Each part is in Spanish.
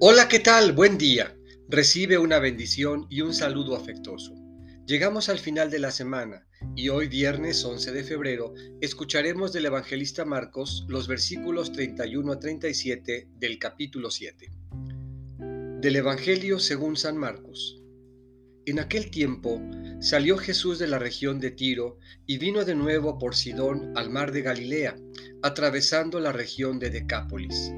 Hola, ¿qué tal? Buen día. Recibe una bendición y un saludo afectuoso. Llegamos al final de la semana y hoy viernes 11 de febrero escucharemos del evangelista Marcos los versículos 31 a 37 del capítulo 7. Del Evangelio según San Marcos. En aquel tiempo salió Jesús de la región de Tiro y vino de nuevo por Sidón al mar de Galilea, atravesando la región de Decápolis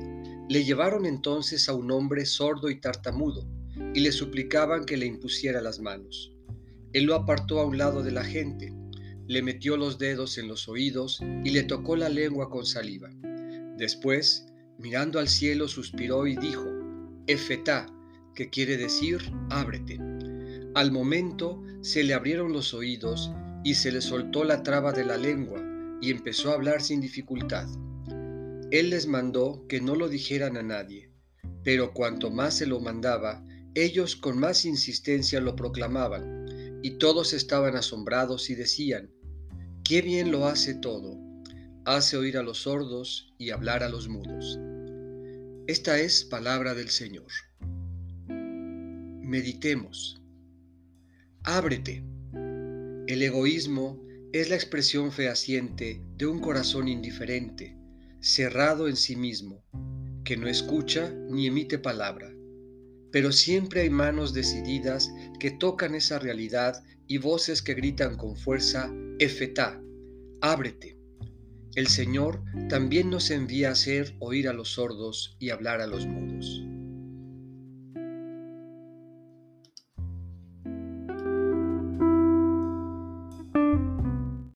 le llevaron entonces a un hombre sordo y tartamudo, y le suplicaban que le impusiera las manos. Él lo apartó a un lado de la gente, le metió los dedos en los oídos y le tocó la lengua con saliva. Después, mirando al cielo, suspiró y dijo, Efetá, que quiere decir, ábrete. Al momento se le abrieron los oídos y se le soltó la traba de la lengua y empezó a hablar sin dificultad. Él les mandó que no lo dijeran a nadie, pero cuanto más se lo mandaba, ellos con más insistencia lo proclamaban, y todos estaban asombrados y decían, qué bien lo hace todo, hace oír a los sordos y hablar a los mudos. Esta es palabra del Señor. Meditemos. Ábrete. El egoísmo es la expresión fehaciente de un corazón indiferente, cerrado en sí mismo, que no escucha ni emite palabra. Pero siempre hay manos decididas que tocan esa realidad y voces que gritan con fuerza, Efetá, ábrete. El Señor también nos envía a hacer oír a los sordos y hablar a los mudos.